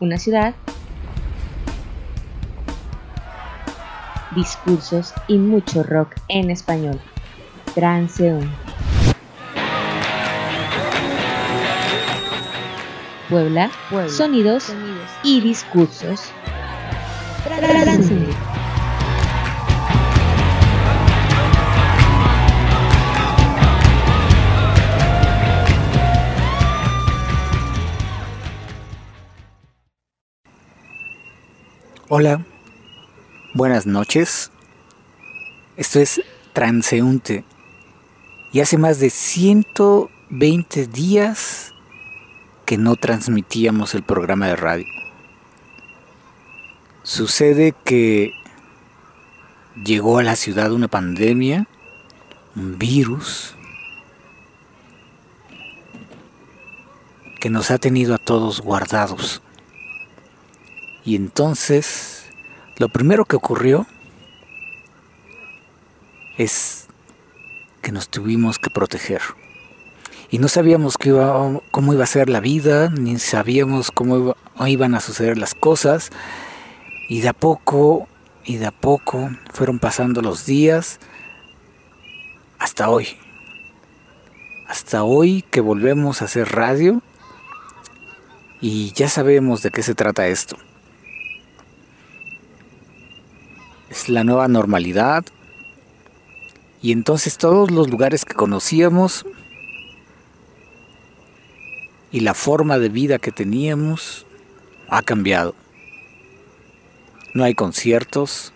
una ciudad, discursos y mucho rock en español. Transeúnte. Puebla, sonidos, y discursos. Transeúnte. Hola, buenas noches. Esto es Transeúnte. Y hace más de 120 días que no transmitíamos el programa de radio. Sucede que llegó a la ciudad una pandemia, un virus, que nos ha tenido a todos guardados. Y entonces, lo primero que ocurrió es que nos tuvimos que proteger. Y no sabíamos cómo iba a ser la vida, ni sabíamos cómo iban a suceder las cosas. Y de a poco, y de a poco fueron pasando los días hasta hoy. Hasta hoy que volvemos a hacer radio y ya sabemos de qué se trata esto. Es la nueva normalidad. Y entonces todos los lugares que conocíamos y la forma de vida que teníamos ha cambiado. No hay conciertos,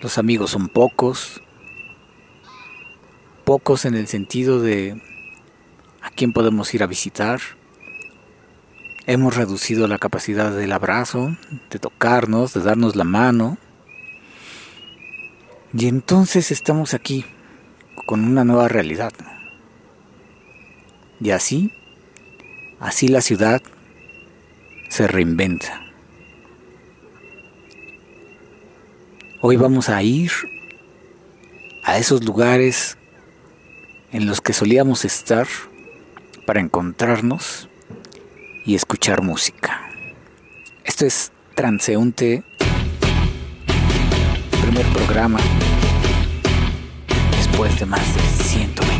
los amigos son pocos, pocos en el sentido de a quién podemos ir a visitar. Hemos reducido la capacidad del abrazo, de tocarnos, de darnos la mano. Y entonces estamos aquí con una nueva realidad. Y así, así la ciudad se reinventa. Hoy vamos a ir a esos lugares en los que solíamos estar para encontrarnos y escuchar música. Esto es Transeúnte, primer programa después de más de 120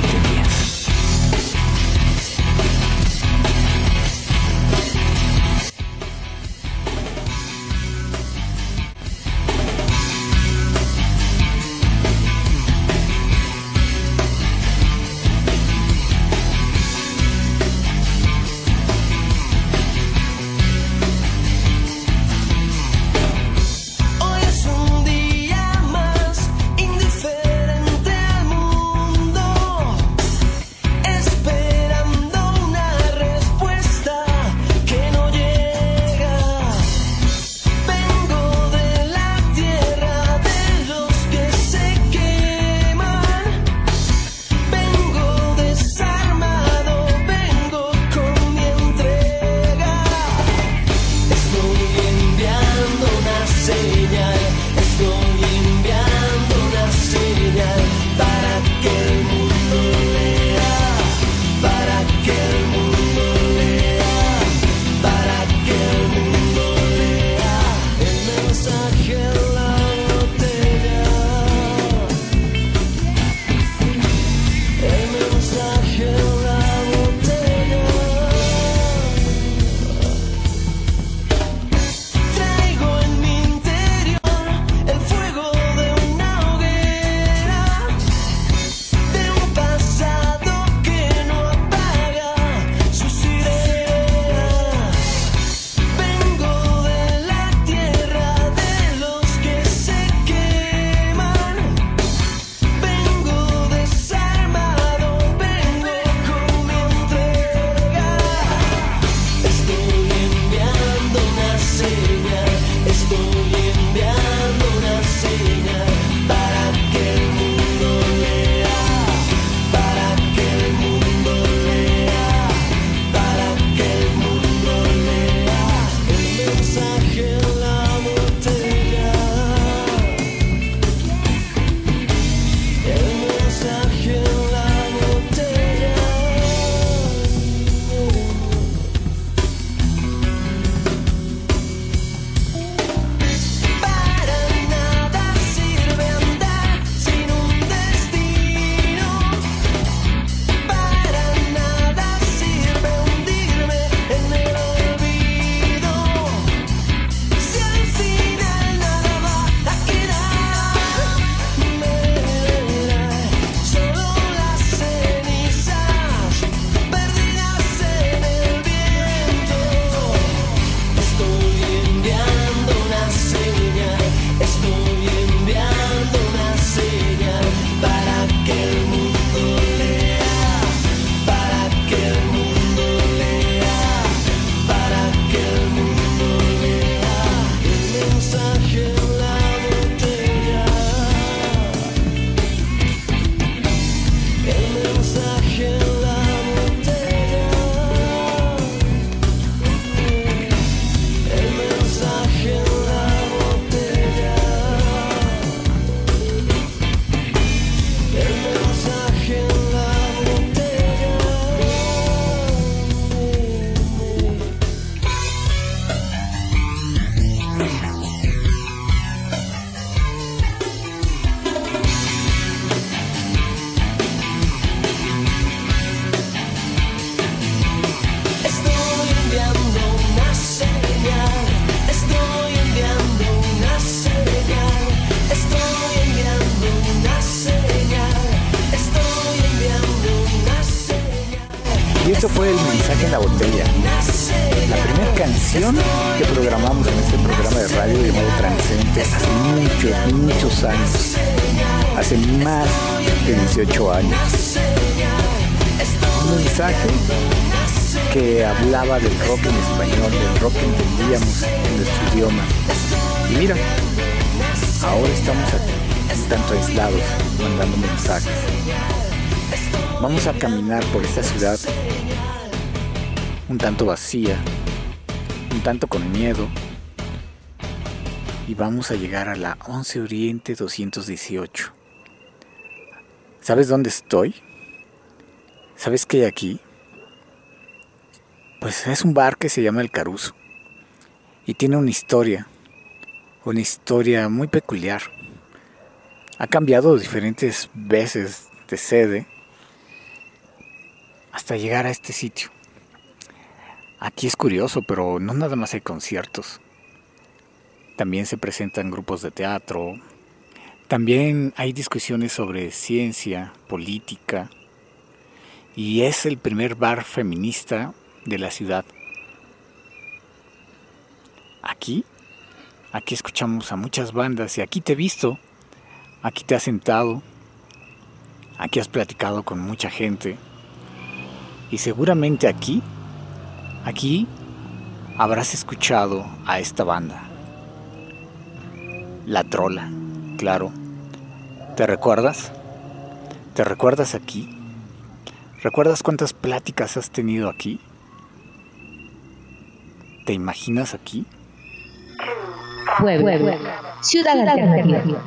hablaba del rock en español, del rock que entendíamos en nuestro idioma. Y mira, ahora estamos aquí, tanto aislados, mandando mensajes. Vamos a caminar por esta ciudad un tanto vacía, un tanto con miedo, y vamos a llegar a la 11 Oriente 218. ¿Sabes dónde estoy? ¿Sabes qué hay aquí? Pues es un bar que se llama El Caruso y tiene una historia, una historia muy peculiar. Ha cambiado diferentes veces de sede hasta llegar a este sitio. Aquí es curioso, pero no nada más hay conciertos. También se presentan grupos de teatro. También hay discusiones sobre ciencia, política. Y es el primer bar feminista de la ciudad. Aquí, aquí escuchamos a muchas bandas y aquí te he visto, aquí te has sentado, aquí has platicado con mucha gente. Y seguramente aquí, aquí habrás escuchado a esta banda. La Trola, claro. ¿Te recuerdas? ¿Te recuerdas aquí? ¿Recuerdas cuántas pláticas has tenido aquí? ¿Te imaginas aquí? Puebla, ciudad alternativa.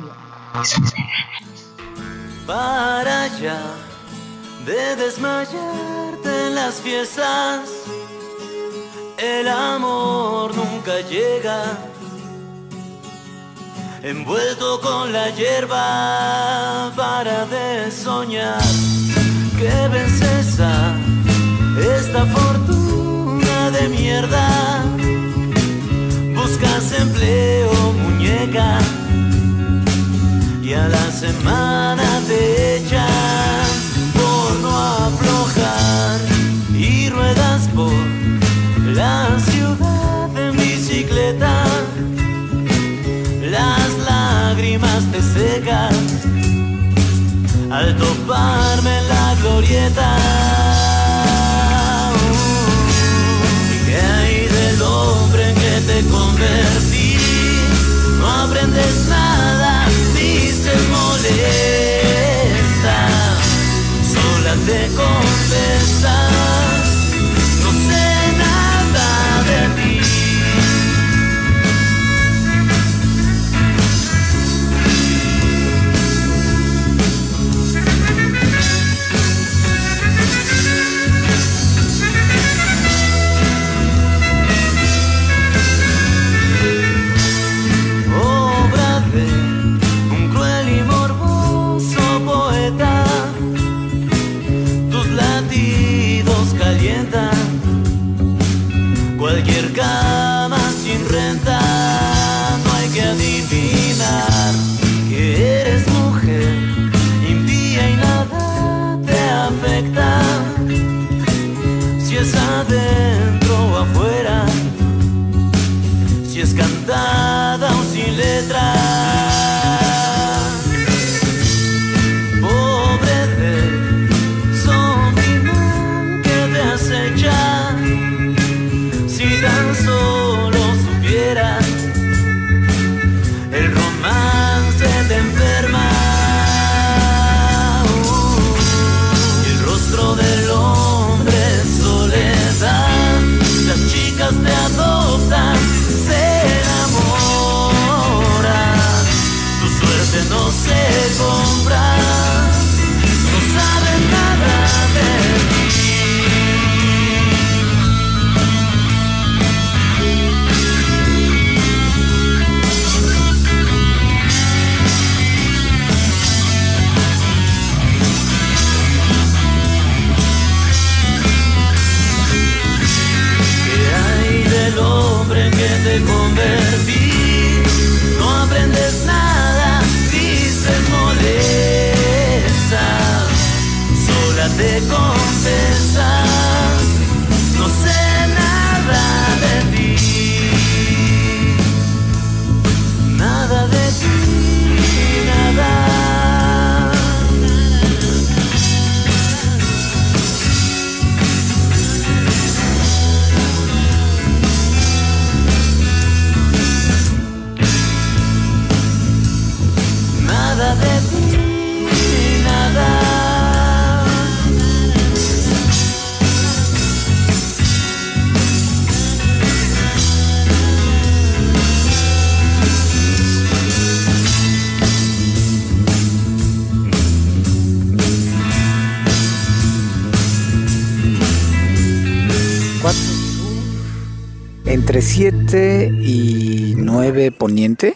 Para allá de desmayarte en las fiestas, el amor nunca llega. Envuelto con la hierba para de soñar que vences a esta fortuna de mierda. Buscas empleo, muñeca, y a la semana te echan por no aflojar y ruedas por la ciudad en bicicleta. Las lágrimas te secan al toparme la glorieta. No aprendes nada, dices molesta, sola te contestas, es adentro o afuera. Si es cantada entre 7 y 9 poniente.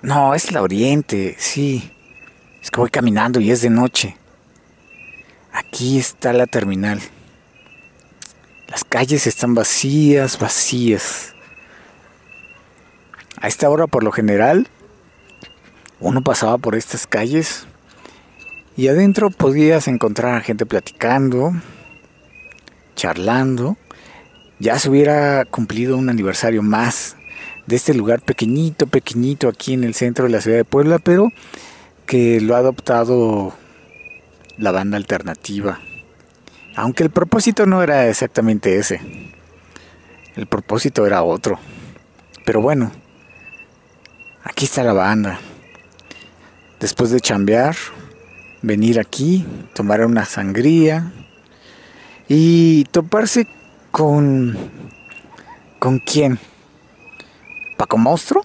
No, es la oriente, sí. Es que voy caminando y es de noche. Aquí está la terminal. Las calles están vacías, vacías. A esta hora, por lo general, uno pasaba por estas calles y adentro podías encontrar a gente platicando, charlando. Ya se hubiera cumplido un aniversario más de este lugar pequeñito, pequeñito aquí en el centro de la ciudad de Puebla, pero que lo ha adoptado la banda alternativa. Aunque el propósito no era exactamente ese. El propósito era otro. Pero bueno, aquí está la banda. Después de chambear, venir aquí, tomar una sangría y toparse con... ¿Con quién? ¿Paco Monstruo?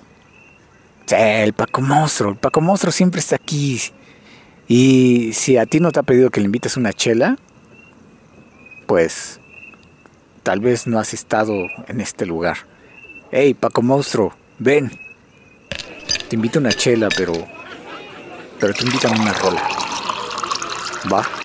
Sí, el Paco Monstruo. El Paco Monstruo siempre está aquí. Y si a ti no te ha pedido que le invites una chela, pues tal vez no has estado en este lugar. Hey, Paco Monstruo, ven. Te invito a una chela, pero. Pero te invitan una rola. Va.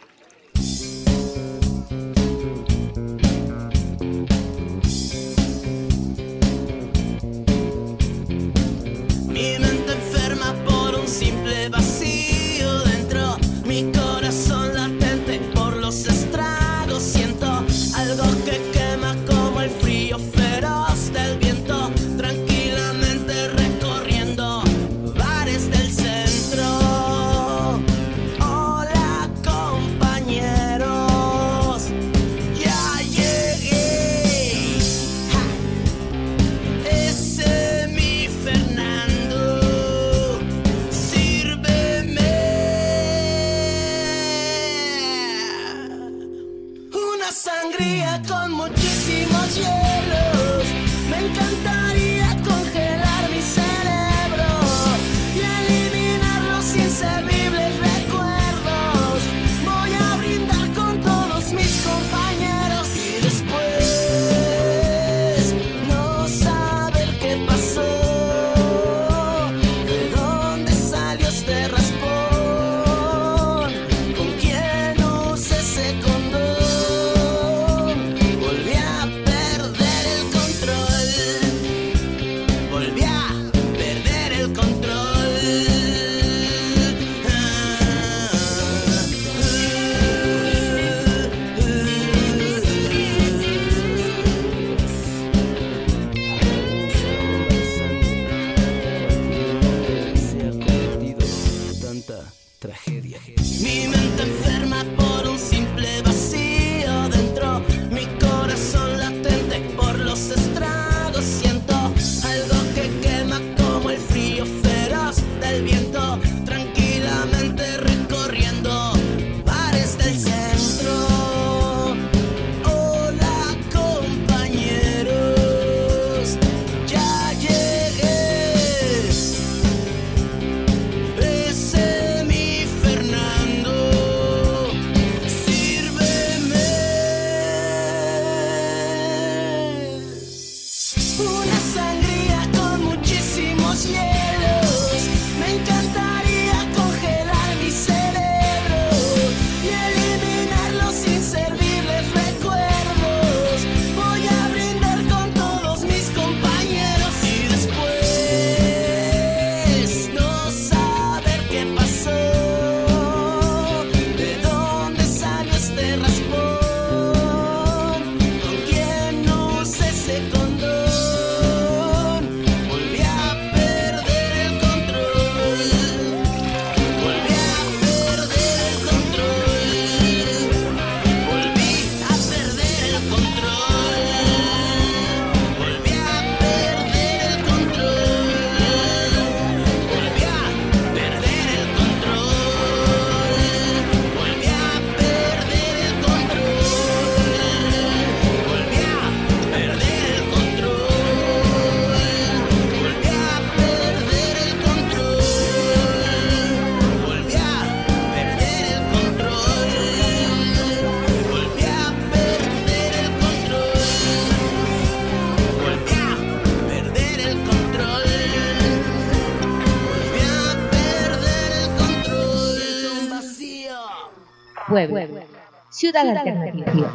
Puebla, ciudad alternativa.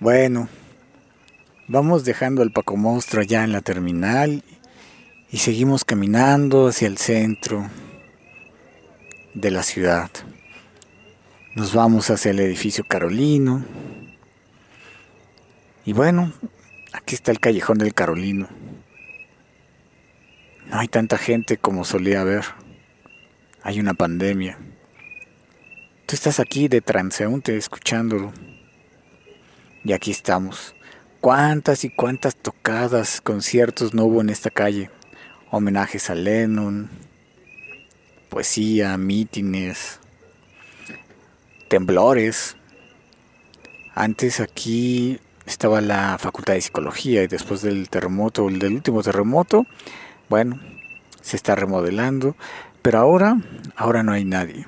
Bueno, vamos dejando al Paco Monstruo ya en la terminal y seguimos caminando hacia el centro de la ciudad. Nos vamos hacia el edificio Carolino. Y bueno, aquí está el callejón del Carolino. No hay tanta gente como solía haber. Hay una pandemia. Tú estás aquí de transeúnte escuchándolo. Y aquí estamos. ¿Cuántas y cuántas tocadas, conciertos no hubo en esta calle? Homenajes a Lennon, poesía, mítines, temblores. Antes aquí estaba la Facultad de Psicología y después del terremoto, el del último terremoto, bueno, se está remodelando, pero ahora, ahora no hay nadie.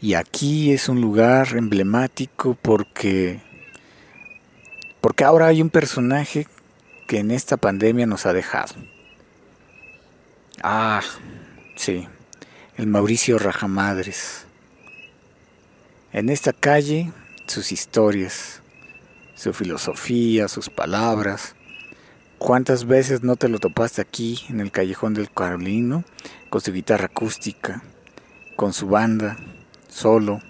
Y aquí es un lugar emblemático porque porque ahora hay un personaje que en esta pandemia nos ha dejado. Ah, sí, el Mauricio Rajamadres. En esta calle, sus historias, su filosofía, sus palabras. ¿Cuántas veces no te lo topaste aquí en el callejón del Carolino con su guitarra acústica, con su banda, solo,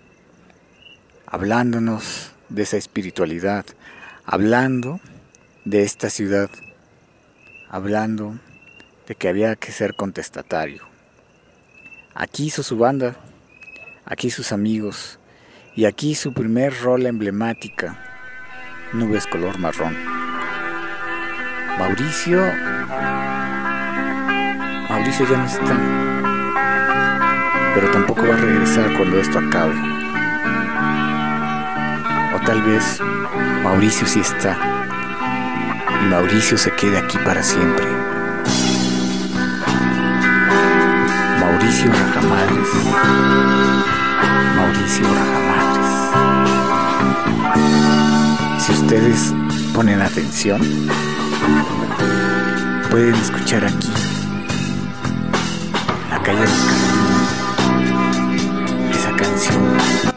hablándonos de esa espiritualidad, hablando de esta ciudad, hablando de que había que ser contestatario. Aquí hizo su banda, aquí sus amigos, y aquí su primer rol emblemática, Nubes color marrón. Mauricio... Mauricio ya no está, pero tampoco va a regresar cuando esto acabe. O tal vez Mauricio sí está, y Mauricio se quede aquí para siempre. Mauricio Rajamadres. Mauricio Rajamadres. Si ustedes ponen atención, pueden escuchar aquí la calle Carmen, esa canción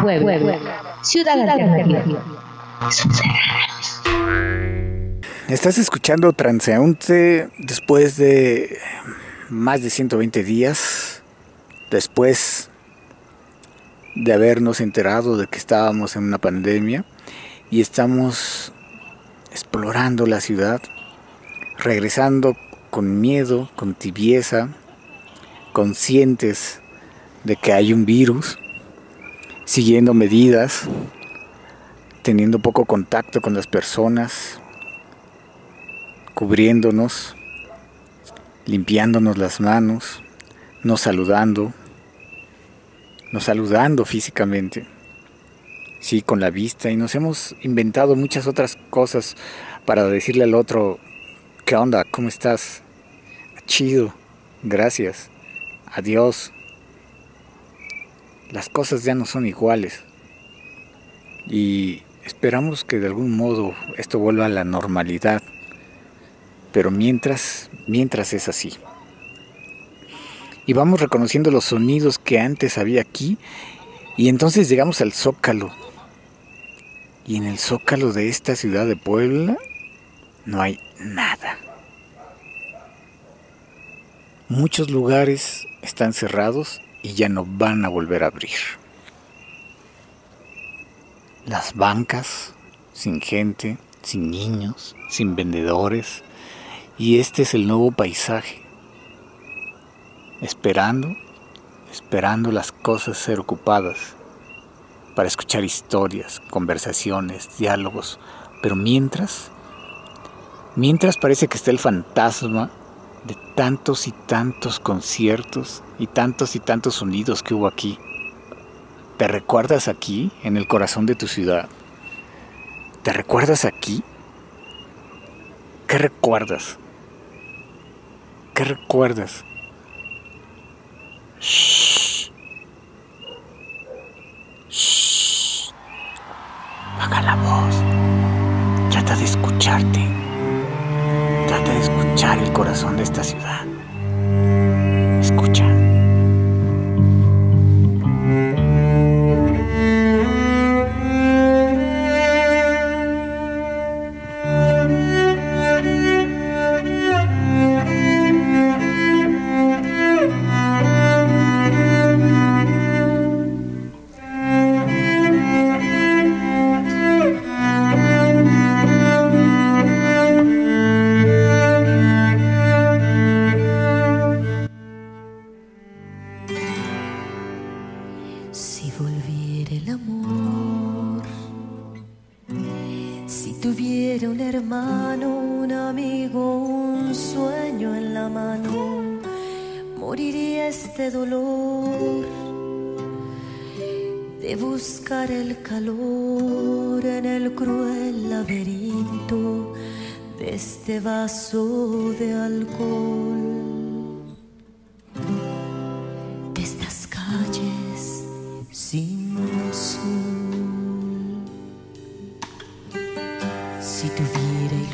Puebla, Ciudad Alternativa. Estás escuchando Transeúnte después de más de 120 días, después de habernos enterado de que estábamos en una pandemia y estamos explorando la ciudad, regresando con miedo, con tibieza, conscientes de que hay un virus, siguiendo medidas, teniendo poco contacto con las personas, cubriéndonos, limpiándonos las manos, no saludando, no saludando físicamente, sí, con la vista, y nos hemos inventado muchas otras cosas para decirle al otro, ¿qué onda? ¿Cómo estás? Chido, gracias, adiós. Las cosas ya no son iguales. Y esperamos que de algún modo esto vuelva a la normalidad. Pero mientras, mientras es así. Y vamos reconociendo los sonidos que antes había aquí. Y entonces llegamos al zócalo. Y en el zócalo de esta ciudad de Puebla no hay nada. Muchos lugares están cerrados y ya no van a volver a abrir. Las bancas sin gente, sin niños, sin vendedores, y este es el nuevo paisaje. Esperando, esperando las cosas ser ocupadas para escuchar historias, conversaciones, diálogos, pero mientras, mientras parece que está el fantasma de tantos y tantos conciertos y tantos y tantos sonidos que hubo aquí. ¿Te recuerdas aquí, en el corazón de tu ciudad? ¿Te recuerdas aquí? ¿Qué recuerdas? ¿Qué recuerdas? Shh.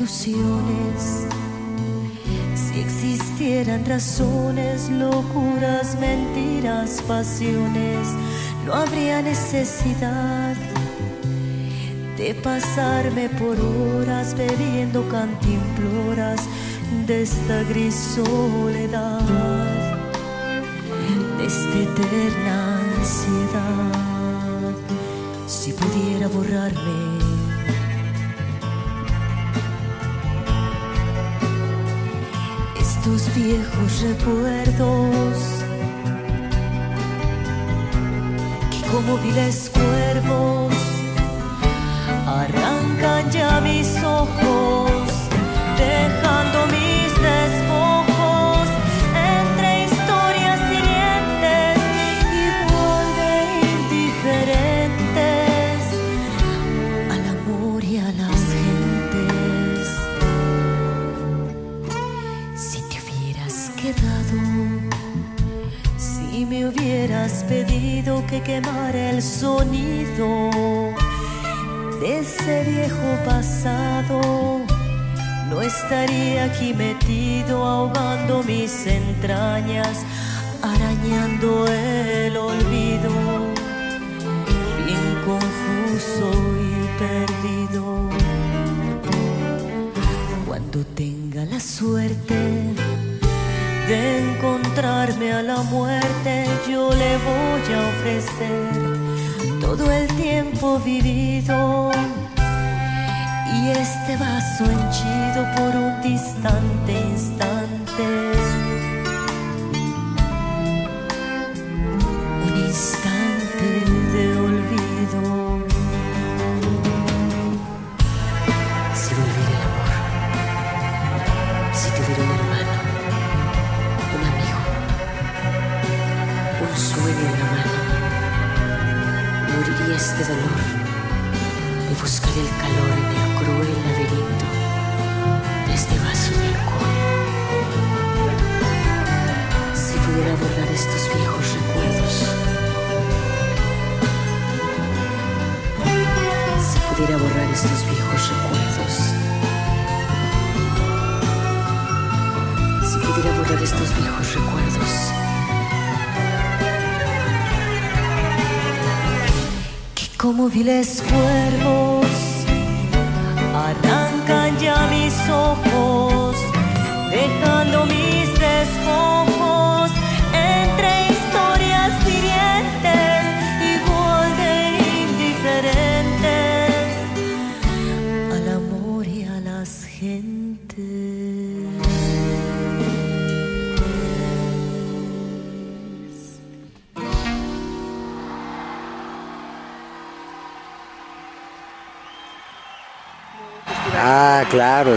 Si existieran razones, locuras, mentiras, pasiones, no habría necesidad de pasarme por horas bebiendo cantimploras de esta gris soledad de esta eterna ansiedad. Si pudiera borrarme estos viejos recuerdos. Que como viles cuervos arrancan ya mis ojos, dejando mis que quemara el sonido de ese viejo pasado. No estaría aquí metido ahogando mis entrañas, arañando el olvido, bien confuso y perdido. Cuando tenga la suerte de encontrarme a la muerte, yo le voy a ofrecer todo el tiempo vivido y este vaso henchido por un distante instante. El calor en el cruel laberinto de este vaso de alcohol. Si pudiera borrar estos viejos recuerdos, si pudiera borrar estos viejos recuerdos, si pudiera borrar estos viejos recuerdos. que como viles cuervos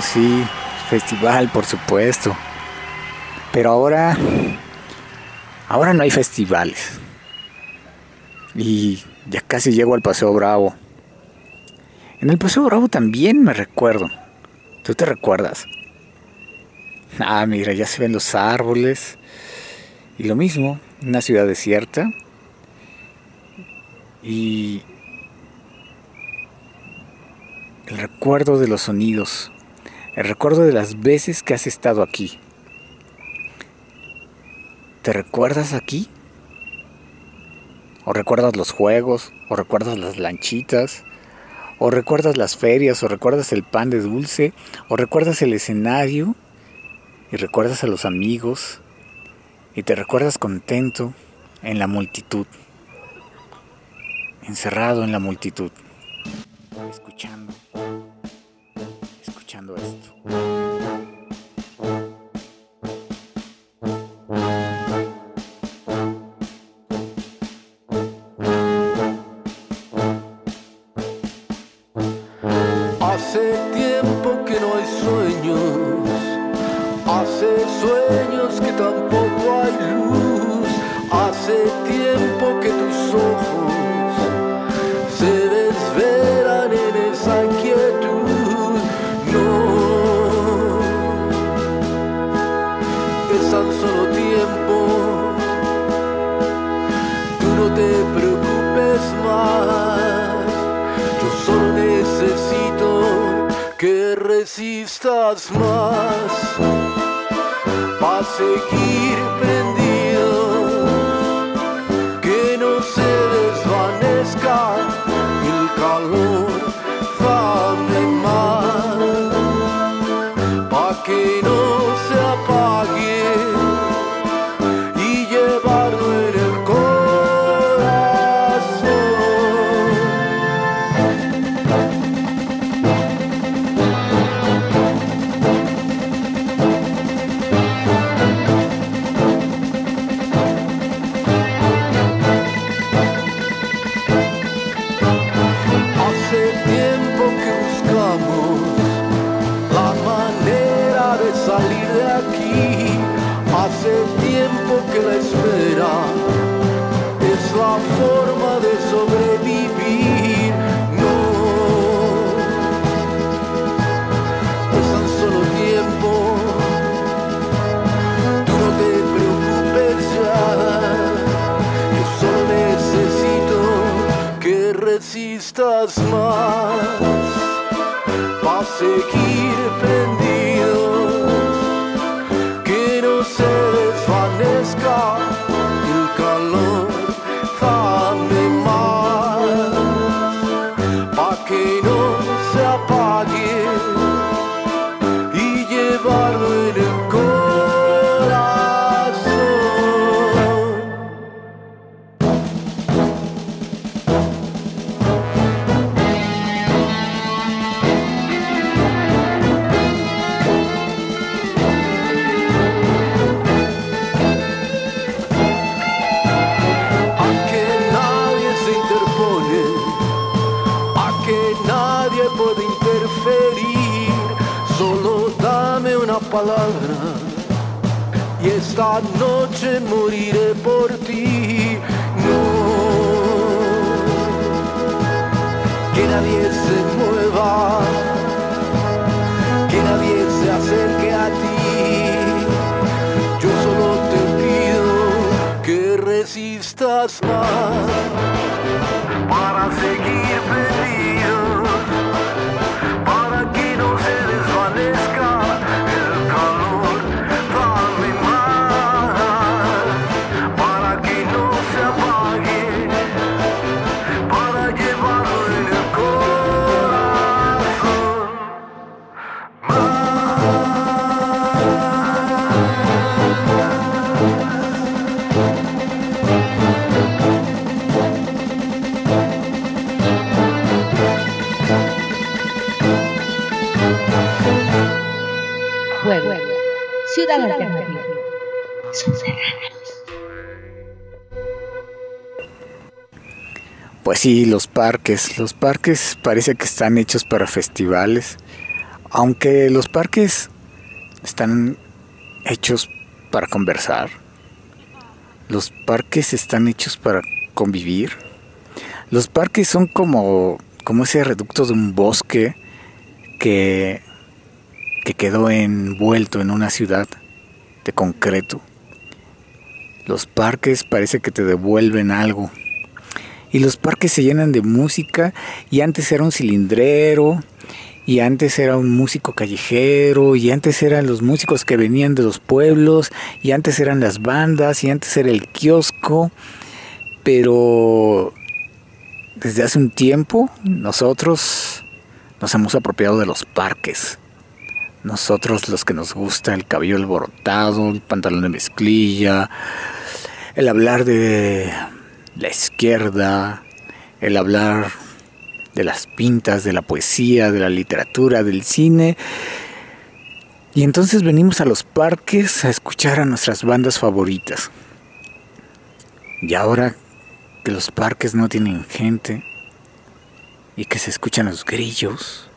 sí. Festival, por supuesto. Pero ahora. Ahora no hay festivales. Y ya casi llego al Paseo Bravo. En el Paseo Bravo también me recuerdo. ¿Tú te recuerdas? Ah, mira, ya se ven los árboles. Y lo mismo, una ciudad desierta. Y el recuerdo de los sonidos, el recuerdo de las veces que has estado aquí. ¿Te recuerdas aquí? ¿O recuerdas los juegos? ¿O recuerdas las lanchitas? ¿O recuerdas las ferias? ¿O recuerdas el pan de dulce? ¿O recuerdas el escenario? ¿Y recuerdas a los amigos? ¿Y te recuerdas contento en la multitud? Encerrado en la multitud. Escuchando escuchando esto. Hace palabra y esta noche moriré por ti. No, que nadie se mueva, que nadie se acerque a ti. Yo solo te pido que resistas más para seguir Pues sí, los parques. Los parques parece que están hechos para festivales. Aunque los parques están hechos para conversar. Los parques están hechos para convivir. Los parques son como, como ese reducto de un bosque que, que quedó envuelto en una ciudad de concreto. Los parques parece que te devuelven algo. Y los parques se llenan de música y antes era un cilindrero y antes era un músico callejero y antes eran los músicos que venían de los pueblos y antes eran las bandas y antes era el kiosco. Pero desde hace un tiempo nosotros nos hemos apropiado de los parques. Nosotros los que nos gusta el cabello alborotado, el pantalón de mezclilla, el hablar de la izquierda, el hablar de las pintas, de la poesía, de la literatura, del cine. Y entonces venimos a los parques a escuchar a nuestras bandas favoritas. Y ahora que los parques no tienen gente y que se escuchan los grillos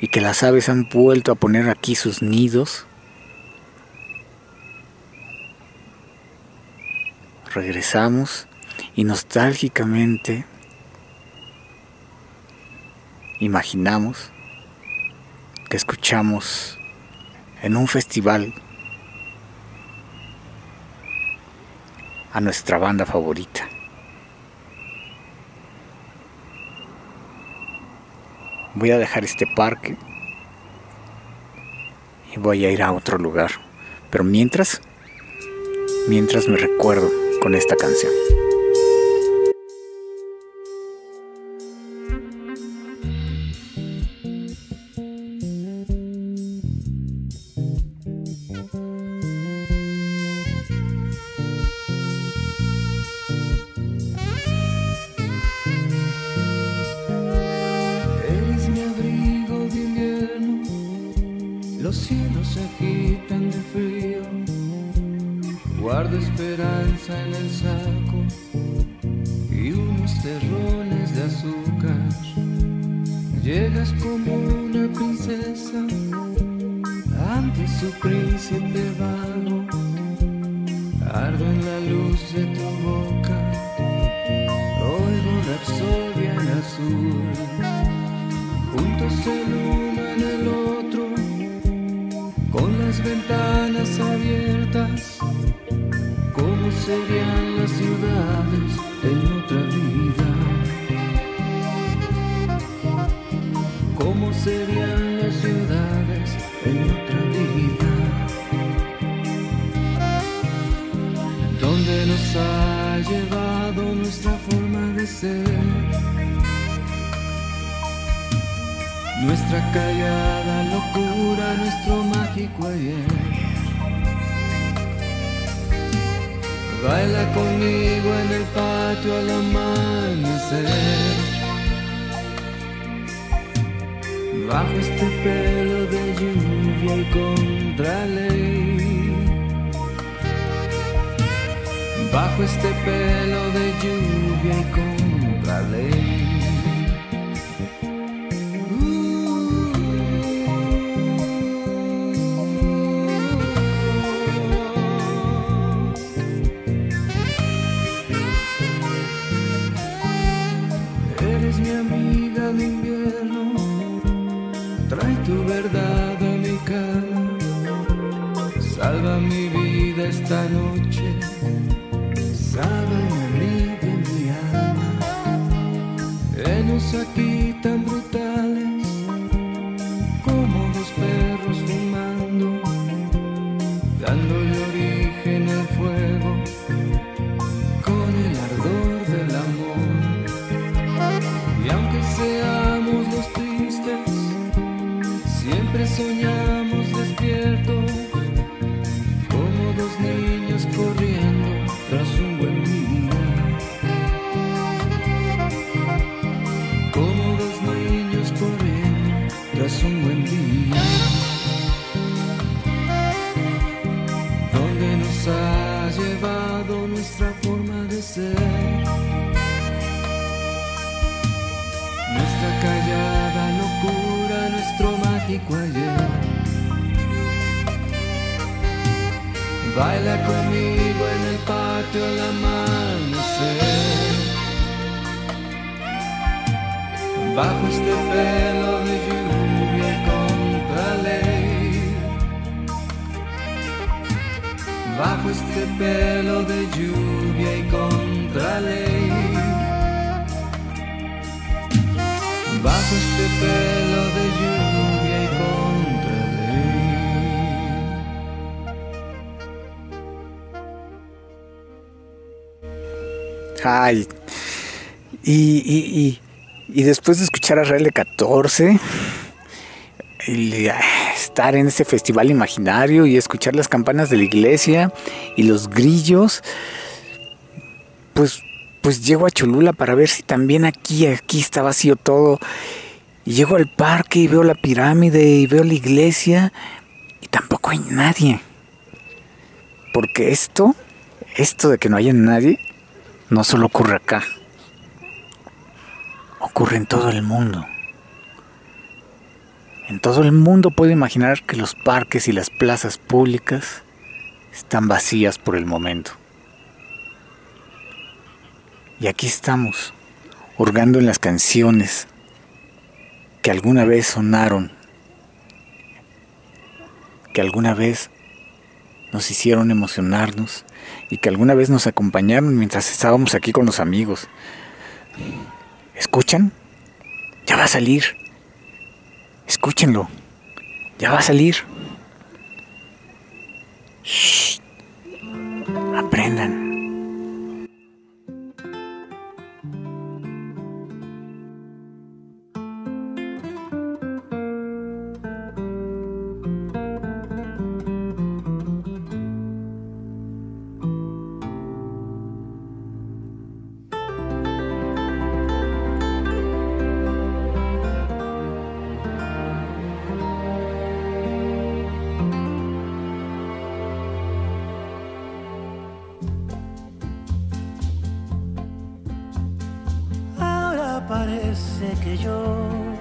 y que las aves han vuelto a poner aquí sus nidos, regresamos y nostálgicamente imaginamos que escuchamos en un festival a nuestra banda favorita. Voy a dejar este parque y voy a ir a otro lugar. Pero mientras, mientras me recuerdo con esta canción. silence. Trae tu verdad Y, y, y, y después de escuchar a Israel 14, y estar en ese festival imaginario y escuchar las campanas de la iglesia y los grillos, pues, pues llego a Cholula para ver si también aquí, aquí está vacío todo. Y llego al parque y veo la pirámide y veo la iglesia y tampoco hay nadie. Porque esto, esto de que no haya nadie, no solo ocurre acá, ocurre en todo el mundo. En todo el mundo puedo imaginar que los parques y las plazas públicas están vacías por el momento. Y aquí estamos, hurgando en las canciones que alguna vez sonaron, que alguna vez nos hicieron emocionarnos y que alguna vez nos acompañaron mientras estábamos aquí con los amigos. ¿Escuchan? Ya va a salir. Escúchenlo. Ya va a salir. Shh. Aprendan. Que yo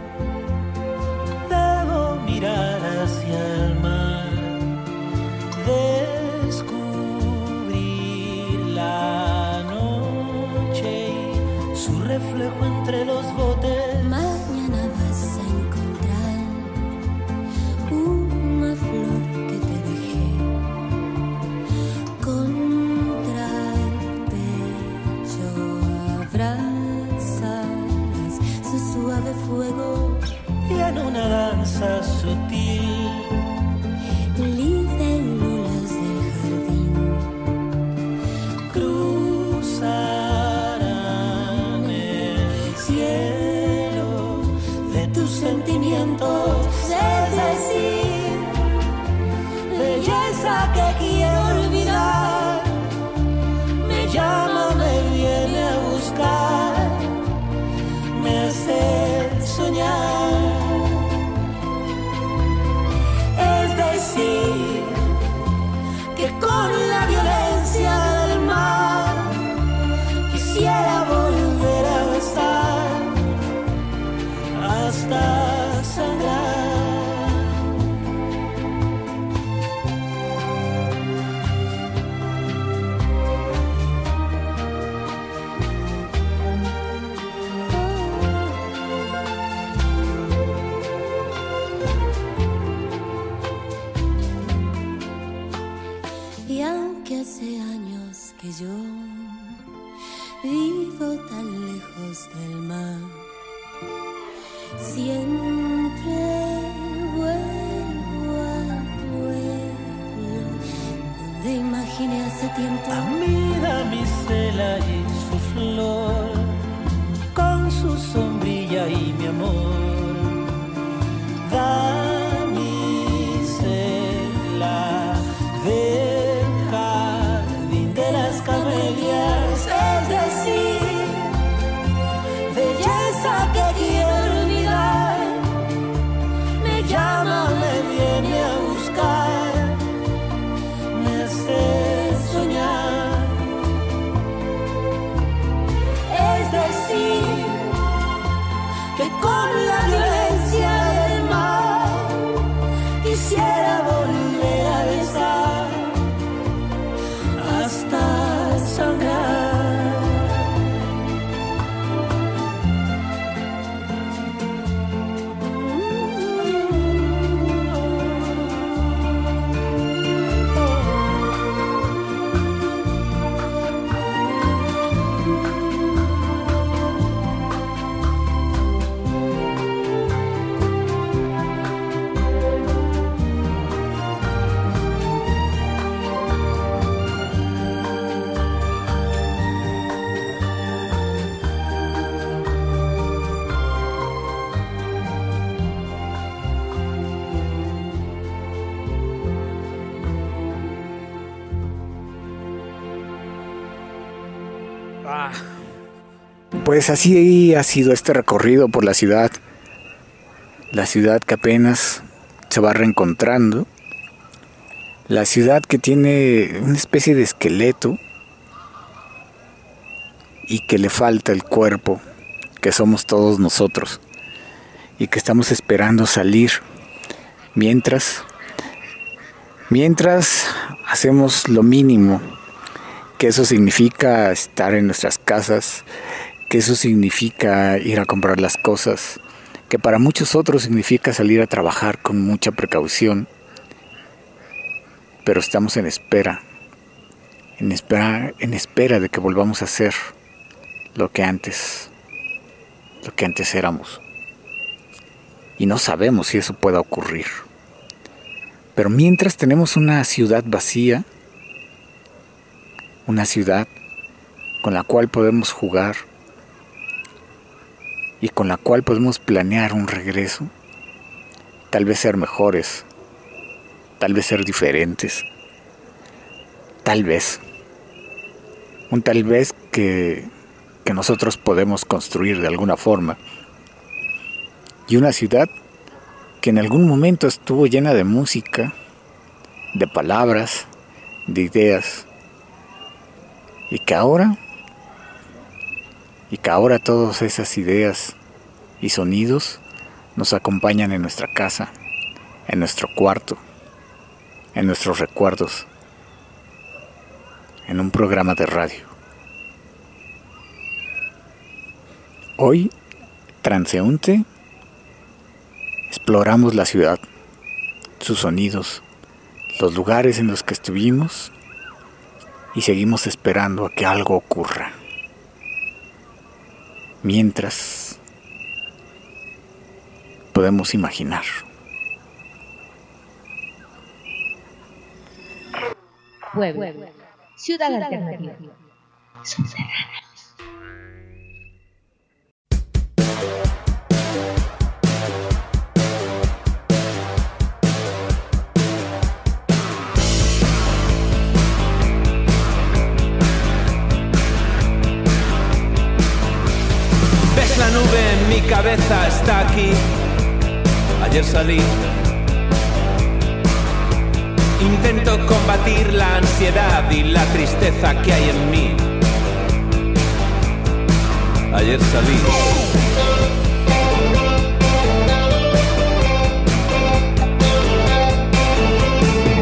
que yo. Vivo tan lejos del mar. Siempre vuelvo al pueblo donde imaginé hace tiempo. Amiga mi cela y su flor con su sombra Pues así ha sido este recorrido por la ciudad. La ciudad que apenas se va reencontrando. La ciudad que tiene una especie de esqueleto y que le falta el cuerpo, que somos todos nosotros. Y que estamos esperando salir. Mientras, mientras hacemos lo mínimo, que eso significa estar en nuestras casas, que eso significa ir a comprar las cosas, que para muchos otros significa salir a trabajar con mucha precaución, pero estamos en espera, en espera, en espera de que volvamos a ser lo que antes, lo que antes éramos. Y no sabemos si eso pueda ocurrir. Pero mientras tenemos una ciudad vacía, una ciudad con la cual podemos jugar y con la cual podemos planear un regreso, tal vez ser mejores, tal vez ser diferentes, tal vez, un tal vez que, que nosotros podemos construir de alguna forma, y una ciudad que en algún momento estuvo llena de música, de palabras, de ideas, y que ahora, y que ahora todas esas ideas y sonidos nos acompañan en nuestra casa, en nuestro cuarto, en nuestros recuerdos, en un programa de radio. Hoy, transeúnte, exploramos la ciudad, sus sonidos, los lugares en los que estuvimos y seguimos esperando a que algo ocurra. Mientras podemos imaginar. Puebla, ciudad alternativa. Ves Ayer salí. Intento combatir la ansiedad y la tristeza que hay en mí. Ayer salí.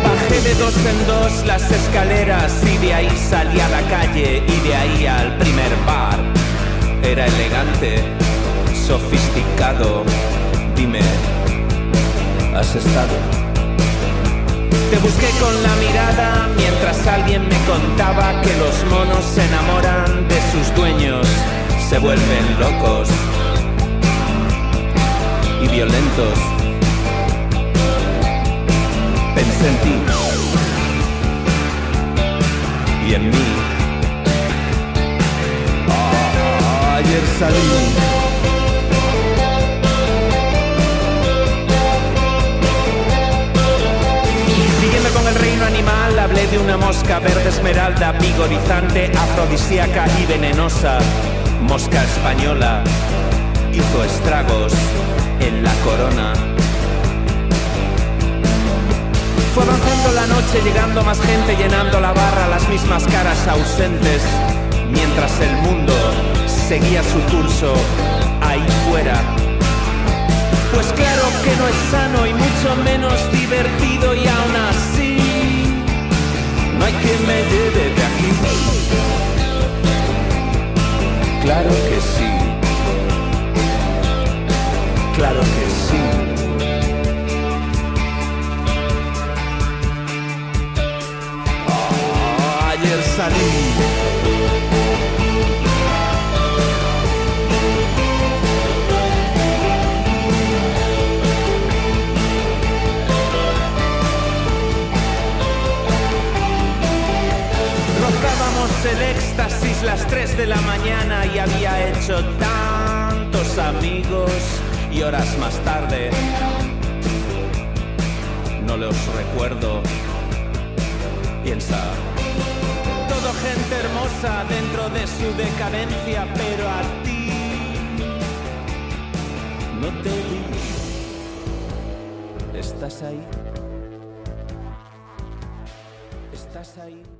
Bajé de dos en dos las escaleras y de ahí salí a la calle y de ahí al primer bar. Era elegante, sofisticado. Dime, ¿has estado? Te busqué con la mirada mientras alguien me contaba que los monos se enamoran de sus dueños se vuelven locos y violentos. Pensé en ti y en mí. Ayer salí. De una mosca verde esmeralda, vigorizante, afrodisíaca y venenosa. Mosca española hizo estragos en la corona. Fue avanzando la noche, llegando más gente, llenando la barra, las mismas caras ausentes, mientras el mundo seguía su curso ahí fuera. Pues claro que no es sano y mucho menos divertido y aún así no hay quien me lleve de aquí. Claro que sí. Claro que sí. Ah, ayer salí. Las 3 de la mañana y había hecho tantos amigos y horas más tarde no los recuerdo. Piensa, todo gente hermosa dentro de su decadencia, pero a ti no te vi. ¿Estás ahí? ¿Estás ahí?